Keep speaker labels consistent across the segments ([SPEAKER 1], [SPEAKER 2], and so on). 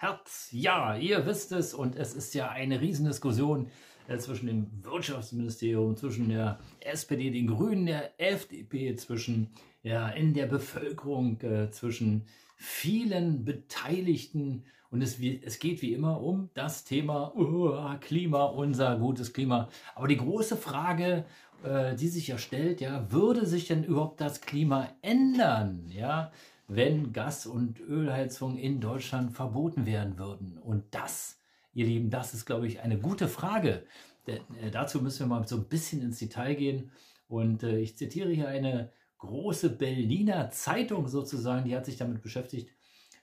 [SPEAKER 1] Herz. Ja, ihr wisst es und es ist ja eine Riesendiskussion äh, zwischen dem Wirtschaftsministerium, zwischen der SPD, den Grünen, der FDP, zwischen ja in der Bevölkerung, äh, zwischen vielen Beteiligten und es, es geht wie immer um das Thema uh, Klima, unser gutes Klima. Aber die große Frage, äh, die sich ja stellt, ja, würde sich denn überhaupt das Klima ändern? Ja, wenn Gas- und Ölheizung in Deutschland verboten werden würden? Und das, ihr Lieben, das ist, glaube ich, eine gute Frage. Denn, äh, dazu müssen wir mal so ein bisschen ins Detail gehen. Und äh, ich zitiere hier eine große Berliner Zeitung sozusagen, die hat sich damit beschäftigt,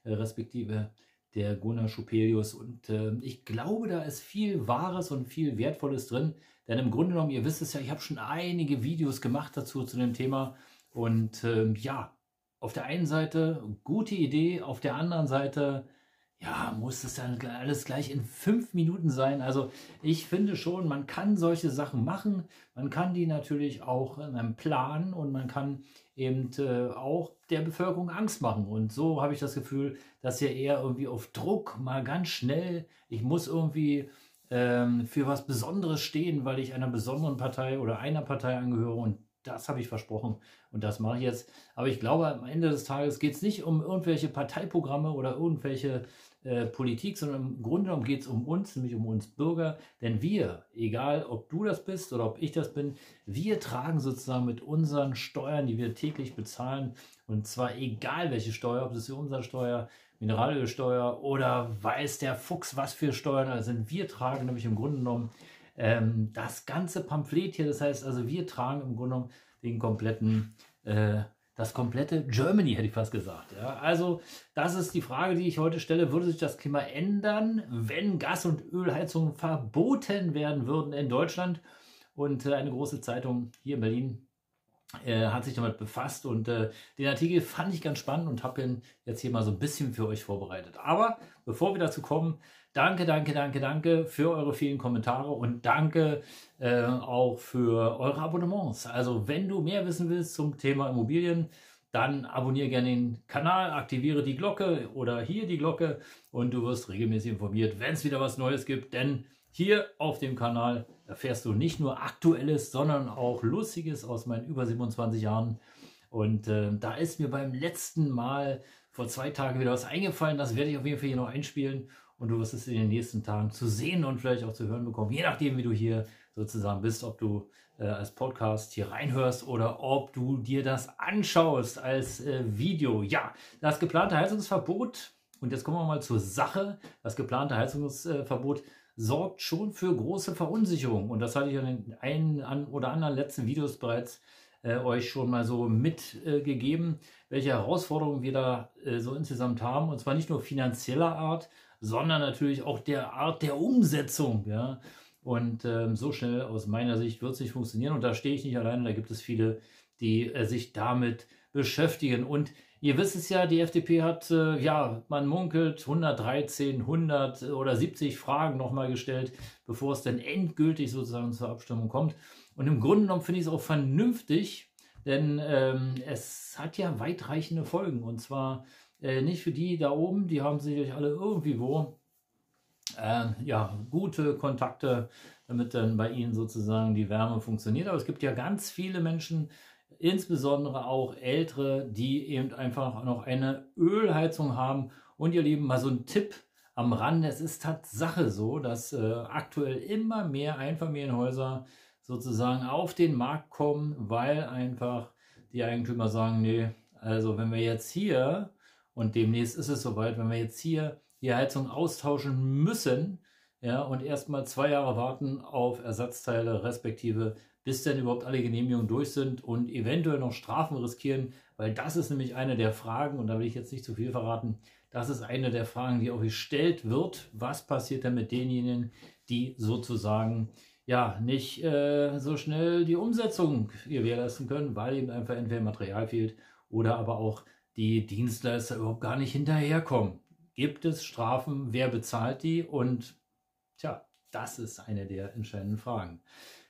[SPEAKER 1] äh, respektive der Gunnar Schupelius. Und äh, ich glaube, da ist viel Wahres und viel Wertvolles drin. Denn im Grunde genommen, ihr wisst es ja, ich habe schon einige Videos gemacht dazu zu dem Thema. Und ähm, ja, auf der einen Seite gute Idee, auf der anderen Seite, ja, muss es dann alles gleich in fünf Minuten sein. Also ich finde schon, man kann solche Sachen machen. Man kann die natürlich auch in einem Plan und man kann eben äh, auch der Bevölkerung Angst machen. Und so habe ich das Gefühl, dass hier eher irgendwie auf Druck mal ganz schnell, ich muss irgendwie ähm, für was Besonderes stehen, weil ich einer besonderen Partei oder einer Partei angehöre und das habe ich versprochen und das mache ich jetzt. Aber ich glaube, am Ende des Tages geht es nicht um irgendwelche Parteiprogramme oder irgendwelche äh, Politik, sondern im Grunde genommen geht es um uns, nämlich um uns Bürger. Denn wir, egal ob du das bist oder ob ich das bin, wir tragen sozusagen mit unseren Steuern, die wir täglich bezahlen, und zwar egal welche Steuer, ob es die Umsatzsteuer, Mineralölsteuer oder weiß der Fuchs, was für Steuern da sind. Wir tragen nämlich im Grunde genommen ähm, das ganze Pamphlet hier. Das heißt also, wir tragen im Grunde genommen den kompletten, äh, das komplette Germany, hätte ich fast gesagt. Ja, also, das ist die Frage, die ich heute stelle. Würde sich das Klima ändern, wenn Gas- und Ölheizungen verboten werden würden in Deutschland? Und äh, eine große Zeitung hier in Berlin äh, hat sich damit befasst und äh, den Artikel fand ich ganz spannend und habe ihn jetzt hier mal so ein bisschen für euch vorbereitet. Aber bevor wir dazu kommen, danke, danke, danke, danke für eure vielen Kommentare und danke äh, auch für eure Abonnements. Also wenn du mehr wissen willst zum Thema Immobilien, dann abonniere gerne den Kanal, aktiviere die Glocke oder hier die Glocke und du wirst regelmäßig informiert, wenn es wieder was Neues gibt, denn hier auf dem Kanal erfährst du nicht nur Aktuelles, sondern auch Lustiges aus meinen über 27 Jahren. Und äh, da ist mir beim letzten Mal vor zwei Tagen wieder was eingefallen. Das werde ich auf jeden Fall hier noch einspielen. Und du wirst es in den nächsten Tagen zu sehen und vielleicht auch zu hören bekommen, je nachdem, wie du hier sozusagen bist, ob du äh, als Podcast hier reinhörst oder ob du dir das anschaust als äh, Video. Ja, das geplante Heizungsverbot, und jetzt kommen wir mal zur Sache, das geplante Heizungsverbot sorgt schon für große Verunsicherung. Und das hatte ich in den einen oder anderen letzten Videos bereits äh, euch schon mal so mitgegeben, äh, welche Herausforderungen wir da äh, so insgesamt haben. Und zwar nicht nur finanzieller Art, sondern natürlich auch der Art der Umsetzung. Ja? Und ähm, so schnell aus meiner Sicht wird es nicht funktionieren. Und da stehe ich nicht alleine, da gibt es viele, die äh, sich damit beschäftigen. Und Ihr wisst es ja, die FDP hat, äh, ja, man munkelt 113, 100 oder 70 Fragen nochmal gestellt, bevor es dann endgültig sozusagen zur Abstimmung kommt. Und im Grunde genommen finde ich es auch vernünftig, denn ähm, es hat ja weitreichende Folgen. Und zwar äh, nicht für die da oben, die haben sicherlich alle irgendwie wo äh, ja, gute Kontakte, damit dann bei ihnen sozusagen die Wärme funktioniert. Aber es gibt ja ganz viele Menschen, insbesondere auch ältere, die eben einfach noch eine Ölheizung haben. Und ihr Lieben, mal so ein Tipp am Rande, es ist Tatsache so, dass äh, aktuell immer mehr Einfamilienhäuser sozusagen auf den Markt kommen, weil einfach die Eigentümer sagen, nee, also wenn wir jetzt hier, und demnächst ist es soweit, wenn wir jetzt hier die Heizung austauschen müssen, ja, und erstmal zwei Jahre warten auf Ersatzteile respektive bis dann überhaupt alle Genehmigungen durch sind und eventuell noch Strafen riskieren, weil das ist nämlich eine der Fragen, und da will ich jetzt nicht zu viel verraten, das ist eine der Fragen, die auch gestellt wird. Was passiert denn mit denjenigen, die sozusagen ja nicht äh, so schnell die Umsetzung gewährleisten können, weil eben einfach entweder Material fehlt oder aber auch die Dienstleister überhaupt gar nicht hinterherkommen. Gibt es Strafen? Wer bezahlt die? Und tja, das ist eine der entscheidenden Fragen.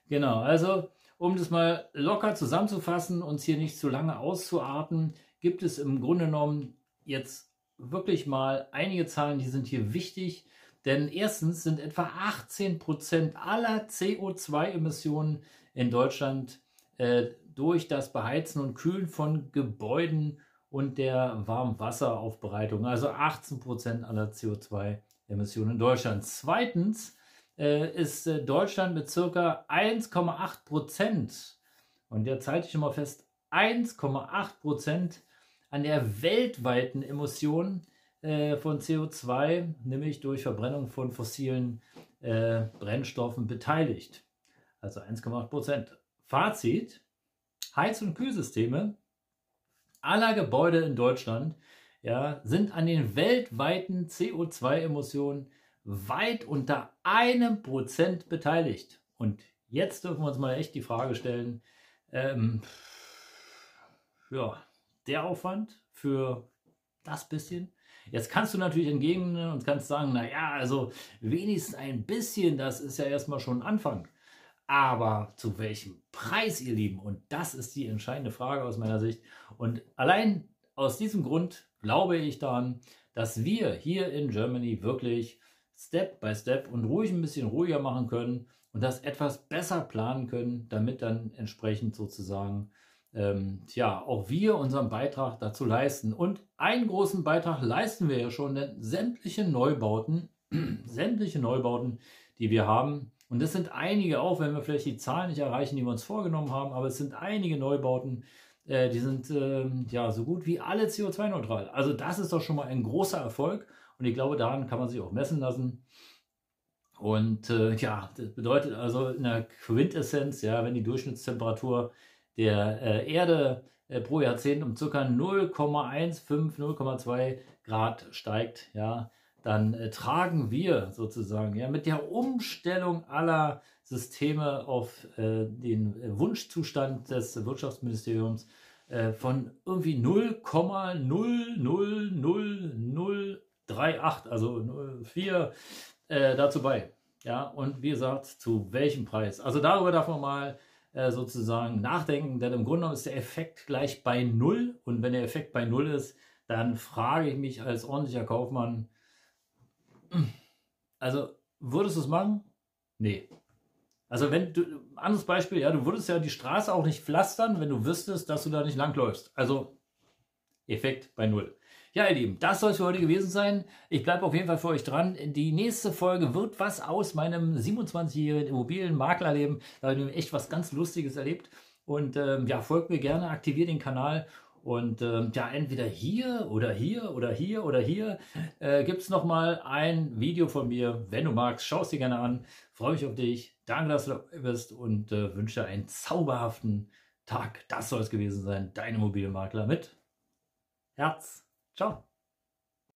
[SPEAKER 1] Genau, also um das mal locker zusammenzufassen, uns hier nicht zu lange auszuarten, gibt es im Grunde genommen jetzt wirklich mal einige Zahlen, die sind hier wichtig. Denn erstens sind etwa 18 Prozent aller CO2-Emissionen in Deutschland äh, durch das Beheizen und Kühlen von Gebäuden und der Warmwasseraufbereitung, also 18 Prozent aller CO2-Emissionen in Deutschland. Zweitens äh, ist äh, Deutschland mit circa 1,8 Prozent, und jetzt halte ich schon mal fest, 1,8 Prozent an der weltweiten Emission äh, von CO2, nämlich durch Verbrennung von fossilen äh, Brennstoffen beteiligt. Also 1,8 Prozent. Fazit, Heiz- und Kühlsysteme aller Gebäude in Deutschland ja, sind an den weltweiten CO2-Emissionen weit unter einem Prozent beteiligt. Und jetzt dürfen wir uns mal echt die Frage stellen, ähm, ja, der Aufwand für das bisschen. Jetzt kannst du natürlich entgegen und kannst sagen, naja, also wenigstens ein bisschen, das ist ja erstmal schon ein Anfang. Aber zu welchem Preis, ihr Lieben? Und das ist die entscheidende Frage aus meiner Sicht. Und allein aus diesem Grund glaube ich daran, dass wir hier in Germany wirklich Step by Step und ruhig ein bisschen ruhiger machen können und das etwas besser planen können, damit dann entsprechend sozusagen ähm, ja, auch wir unseren Beitrag dazu leisten. Und einen großen Beitrag leisten wir ja schon, denn sämtliche Neubauten, sämtliche Neubauten, die wir haben, und das sind einige, auch wenn wir vielleicht die Zahlen nicht erreichen, die wir uns vorgenommen haben, aber es sind einige Neubauten, äh, die sind äh, ja so gut wie alle CO2-neutral. Also das ist doch schon mal ein großer Erfolg und ich glaube, daran kann man sich auch messen lassen. Und äh, ja, das bedeutet also in der Quintessenz, ja, wenn die Durchschnittstemperatur der äh, Erde äh, pro Jahrzehnt um ca. 0,15, 0,2 Grad steigt, ja, dann äh, tragen wir sozusagen ja, mit der Umstellung aller Systeme auf äh, den Wunschzustand des Wirtschaftsministeriums äh, von irgendwie 0,00038, also 4 äh, dazu bei. Ja, und wie gesagt, zu welchem Preis? Also darüber darf man mal äh, sozusagen nachdenken, denn im Grunde genommen ist der Effekt gleich bei Null. Und wenn der Effekt bei Null ist, dann frage ich mich als ordentlicher Kaufmann, also, würdest du es machen? Nee. Also, wenn du, anderes Beispiel, ja, du würdest ja die Straße auch nicht pflastern, wenn du wüsstest, dass du da nicht langläufst. Also, Effekt bei Null. Ja, ihr Lieben, das soll es für heute gewesen sein. Ich bleibe auf jeden Fall für euch dran. Die nächste Folge wird was aus meinem 27-jährigen Immobilienmaklerleben. Da habe ich echt was ganz Lustiges erlebt. Und ähm, ja, folgt mir gerne, aktiviert den Kanal und ähm, ja, entweder hier oder hier oder hier oder hier äh, gibt es nochmal ein Video von mir. Wenn du magst, schau es dir gerne an. Freue mich auf dich. Danke, dass du dabei bist und äh, wünsche einen zauberhaften Tag. Das soll es gewesen sein. Dein Immobilienmakler mit Herz. Ciao.